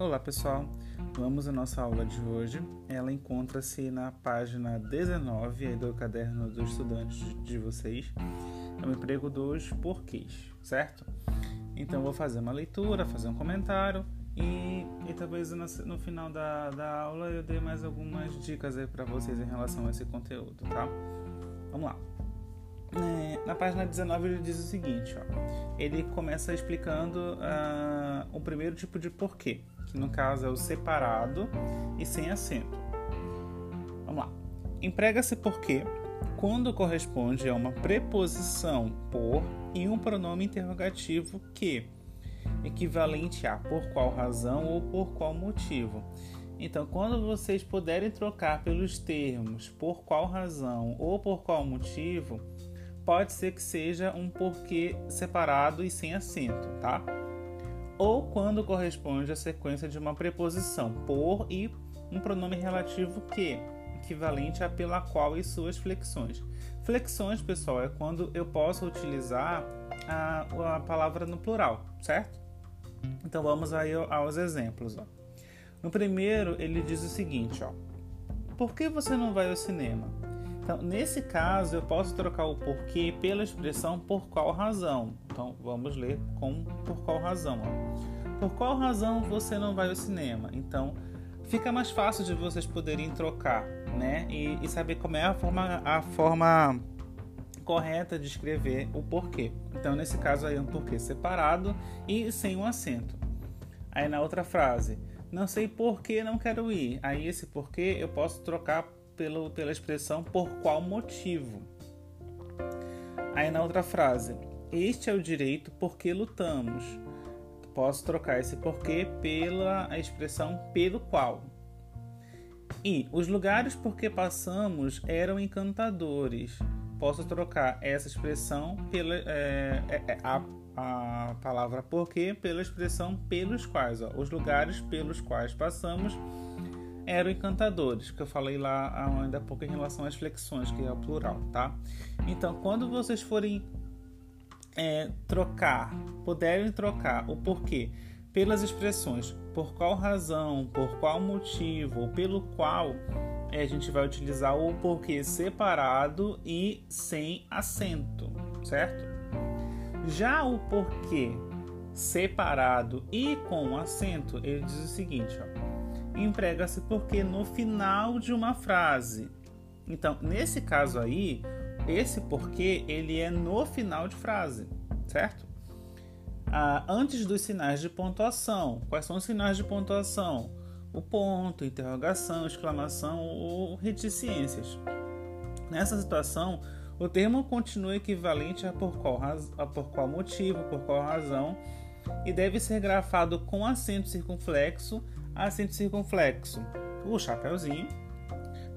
Olá pessoal, vamos à nossa aula de hoje. Ela encontra-se na página 19 do caderno dos estudantes de vocês. É o emprego dos porquês, certo? Então vou fazer uma leitura, fazer um comentário e, e talvez no, final da, da aula eu dê mais algumas dicas aí para vocês em relação a esse conteúdo, tá? Vamos lá. É, na página 19 ele diz o seguinte, ó. ele começa explicando uh, o primeiro tipo de porquê, que no caso é o separado e sem acento. Vamos lá. Emprega-se porquê quando corresponde a uma preposição por e um pronome interrogativo que, equivalente a por qual razão ou por qual motivo. Então, quando vocês puderem trocar pelos termos por qual razão ou por qual motivo, pode ser que seja um porquê separado e sem acento, tá? Ou quando corresponde à sequência de uma preposição por e um pronome relativo que, equivalente a pela qual e suas flexões. Flexões, pessoal, é quando eu posso utilizar a, a palavra no plural, certo? Então vamos aí aos exemplos. Ó. No primeiro, ele diz o seguinte: ó, Por que você não vai ao cinema? Então, nesse caso, eu posso trocar o porquê pela expressão por qual razão. Então, vamos ler com por qual razão. Por qual razão você não vai ao cinema? Então, fica mais fácil de vocês poderem trocar, né? E, e saber como é a forma, a forma correta de escrever o porquê. Então, nesse caso aí, é um porquê separado e sem um acento. Aí, na outra frase, não sei por que não quero ir. Aí, esse porquê eu posso trocar pelo, pela expressão por qual motivo. Aí na outra frase, este é o direito porque lutamos. Posso trocar esse porquê pela expressão pelo qual. E os lugares por que passamos eram encantadores. Posso trocar essa expressão pela é, é, é a, a palavra porquê pela expressão pelos quais. Ó. Os lugares pelos quais passamos eram encantadores, que eu falei lá ainda há pouco em relação às flexões, que é o plural, tá? Então, quando vocês forem é, trocar, puderem trocar o porquê pelas expressões por qual razão, por qual motivo, pelo qual é, a gente vai utilizar o porquê separado e sem acento, certo? Já o porquê separado e com acento, ele diz o seguinte, ó emprega-se porque no final de uma frase. Então, nesse caso aí, esse porquê ele é no final de frase, certo? Ah, antes dos sinais de pontuação. Quais são os sinais de pontuação? O ponto, interrogação, exclamação ou reticências. Nessa situação, o termo continua equivalente a por qual, a por qual motivo, por qual razão, e deve ser grafado com acento circunflexo acento circunflexo, o chapeuzinho,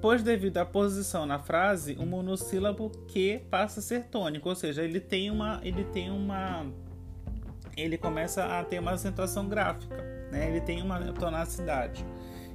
pois devido à posição na frase, o monossílabo que passa a ser tônico, ou seja, ele tem uma ele tem uma ele começa a ter uma acentuação gráfica, né? Ele tem uma tonacidade.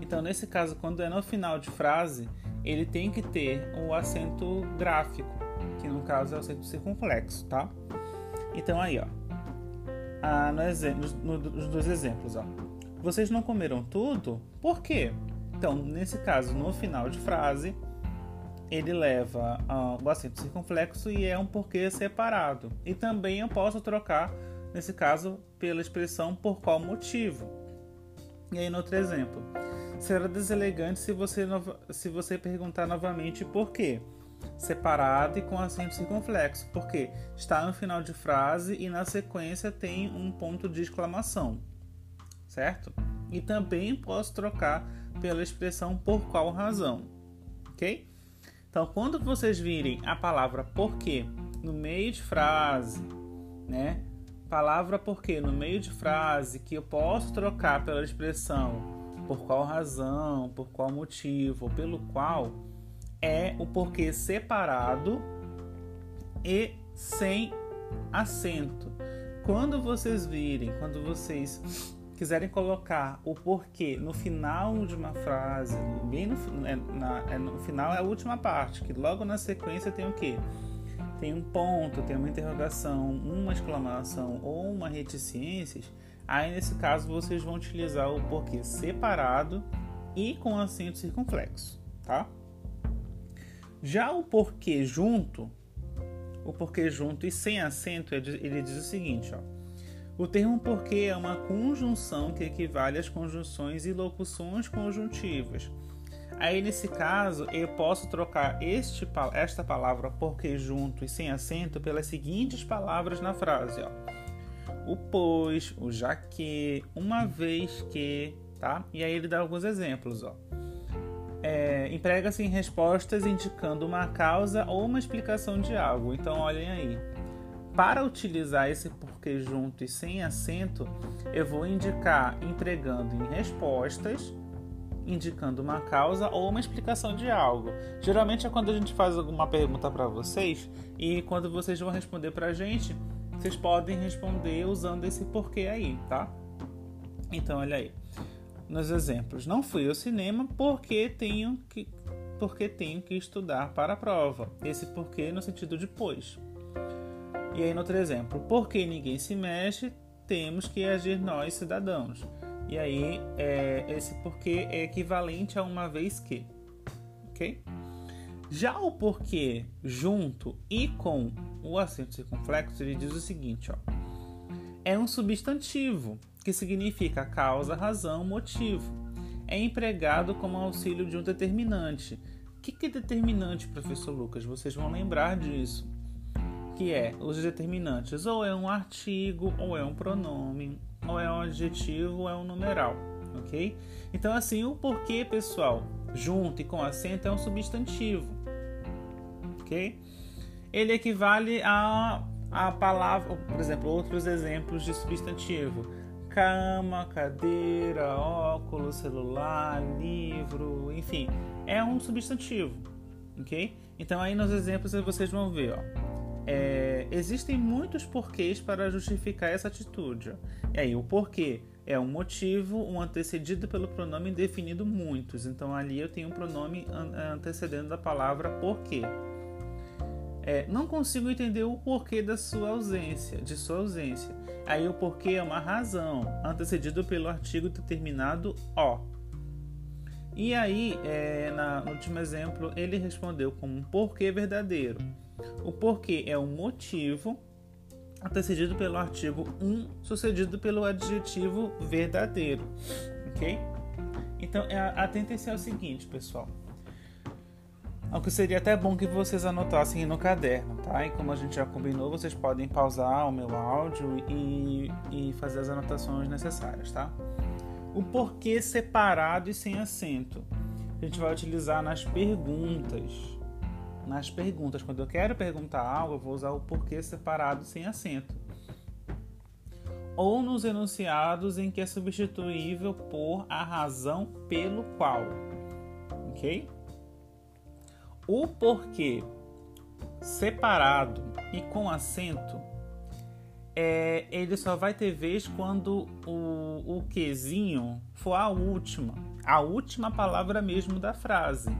Então, nesse caso, quando é no final de frase, ele tem que ter o acento gráfico, que no caso é o acento circunflexo, tá? Então aí, ó, ah, no exemplo, nos dois exemplos, ó. Vocês não comeram tudo? Por quê? Então, nesse caso, no final de frase, ele leva uh, o acento circunflexo e é um porquê separado. E também eu posso trocar, nesse caso, pela expressão por qual motivo. E aí, no outro exemplo, será deselegante se você, se você perguntar novamente por quê. Separado e com acento circunflexo, porque está no final de frase e na sequência tem um ponto de exclamação certo? E também posso trocar pela expressão por qual razão, ok? Então, quando vocês virem a palavra porquê no meio de frase, né? Palavra porquê no meio de frase que eu posso trocar pela expressão por qual razão, por qual motivo, pelo qual, é o porquê separado e sem acento. Quando vocês virem, quando vocês quiserem colocar o porquê no final de uma frase, bem no, é, na, é, no final é a última parte, que logo na sequência tem o quê? Tem um ponto, tem uma interrogação, uma exclamação ou uma reticências, Aí nesse caso vocês vão utilizar o porquê separado e com acento circunflexo, tá? Já o porquê junto, o porquê junto e sem acento, ele diz o seguinte, ó. O termo porquê é uma conjunção que equivale às conjunções e locuções conjuntivas. Aí, nesse caso, eu posso trocar este, esta palavra porquê junto e sem acento pelas seguintes palavras na frase. Ó. O pois, o já que, uma vez que, tá? E aí ele dá alguns exemplos, ó. É, Emprega-se em respostas indicando uma causa ou uma explicação de algo. Então, olhem aí. Para utilizar esse porquê junto e sem acento, eu vou indicar empregando em respostas, indicando uma causa ou uma explicação de algo. Geralmente é quando a gente faz alguma pergunta para vocês e quando vocês vão responder para a gente, vocês podem responder usando esse porquê aí, tá? Então, olha aí. Nos exemplos, não fui ao cinema porque tenho que porque tenho que estudar para a prova. Esse porquê no sentido de pois. E aí, no outro exemplo, porque ninguém se mexe, temos que agir nós, cidadãos. E aí, é, esse porquê é equivalente a uma vez que. Ok? Já o porquê junto e com o acento circunflexo, ele diz o seguinte: ó, é um substantivo que significa causa, razão, motivo. É empregado como auxílio de um determinante. O que é determinante, professor Lucas? Vocês vão lembrar disso que é os determinantes ou é um artigo, ou é um pronome, ou é um adjetivo, ou é um numeral, ok? Então, assim, o porquê, pessoal, junto e com acento é um substantivo, ok? Ele equivale a, a palavra, por exemplo, outros exemplos de substantivo: cama, cadeira, óculos, celular, livro, enfim, é um substantivo, ok? Então, aí nos exemplos vocês vão ver, ó é, existem muitos porquês para justificar essa atitude. E aí, o porquê é um motivo, um antecedido pelo pronome definido muitos. Então, ali eu tenho um pronome antecedendo da palavra porquê. É, não consigo entender o porquê da sua ausência, de sua ausência. Aí o porquê é uma razão, antecedido pelo artigo determinado o. E aí, é, na, no último exemplo, ele respondeu como um porquê verdadeiro. O porquê é um motivo antecedido pelo artigo 1, sucedido pelo adjetivo verdadeiro, ok? Então, é, atentem-se ao seguinte, pessoal. O que seria até bom que vocês anotassem no caderno, tá? E como a gente já combinou, vocês podem pausar o meu áudio e, e fazer as anotações necessárias, tá? O porquê separado e sem acento. A gente vai utilizar nas perguntas, nas perguntas. Quando eu quero perguntar algo, eu vou usar o porquê separado sem acento. Ou nos enunciados em que é substituível por a razão pelo qual. Ok? O porquê separado e com acento é, ele só vai ter vez quando o, o quezinho for a última, a última palavra mesmo da frase,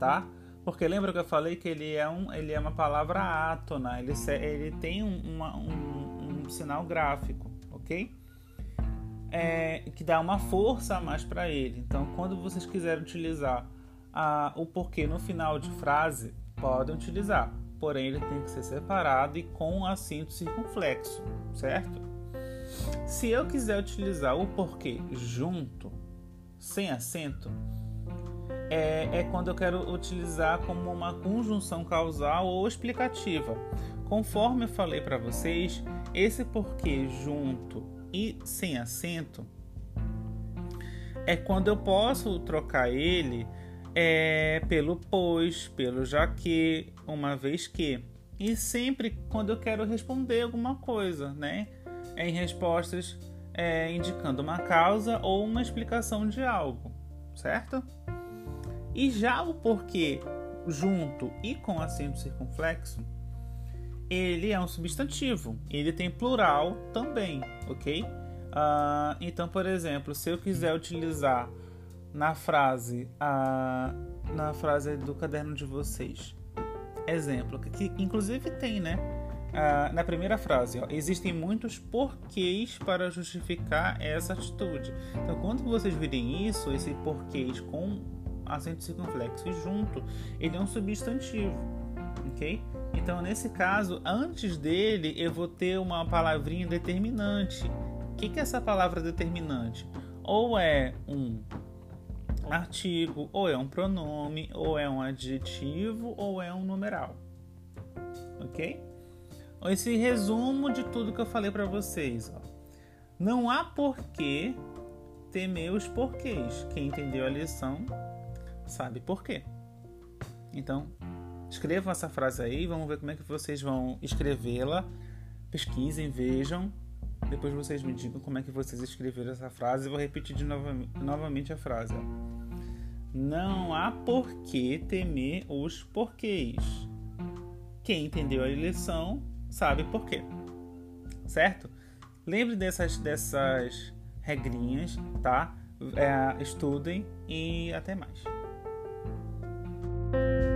tá? Porque lembra que eu falei que ele é, um, ele é uma palavra átona, ele, ele tem um, uma, um, um sinal gráfico, ok? É, que dá uma força a mais para ele. Então, quando vocês quiserem utilizar a, o porquê no final de frase, podem utilizar. Porém, ele tem que ser separado e com acento circunflexo, certo? Se eu quiser utilizar o porquê junto, sem acento, é, é quando eu quero utilizar como uma conjunção causal ou explicativa. Conforme eu falei para vocês, esse porquê junto e sem acento é quando eu posso trocar ele é, pelo pois, pelo já que, uma vez que. E sempre quando eu quero responder alguma coisa, né? Em respostas é, indicando uma causa ou uma explicação de algo, certo? E já o porquê junto e com acento circunflexo, ele é um substantivo. Ele tem plural também, ok? Uh, então, por exemplo, se eu quiser utilizar na frase, uh, na frase do caderno de vocês, exemplo, que inclusive tem, né? ah, na primeira frase, ó, existem muitos porquês para justificar essa atitude. Então, quando vocês virem isso, esse porquês com acento circunflexo e junto, ele é um substantivo, ok? Então, nesse caso, antes dele, eu vou ter uma palavrinha determinante. O que, que é essa palavra determinante? Ou é um artigo, ou é um pronome, ou é um adjetivo, ou é um numeral. Ok? esse resumo de tudo que eu falei para vocês. Ó. Não há porquê temer os porquês. Quem entendeu a lição sabe porquê. Então, escrevam essa frase aí, vamos ver como é que vocês vão escrevê-la. Pesquisem, vejam. Depois vocês me digam como é que vocês escreveram essa frase. Eu vou repetir de novo, novamente a frase. Não há porquê temer os porquês. Quem entendeu a lição sabe por quê. Certo? Lembre dessas, dessas regrinhas, tá? É, estudem e até mais. thank you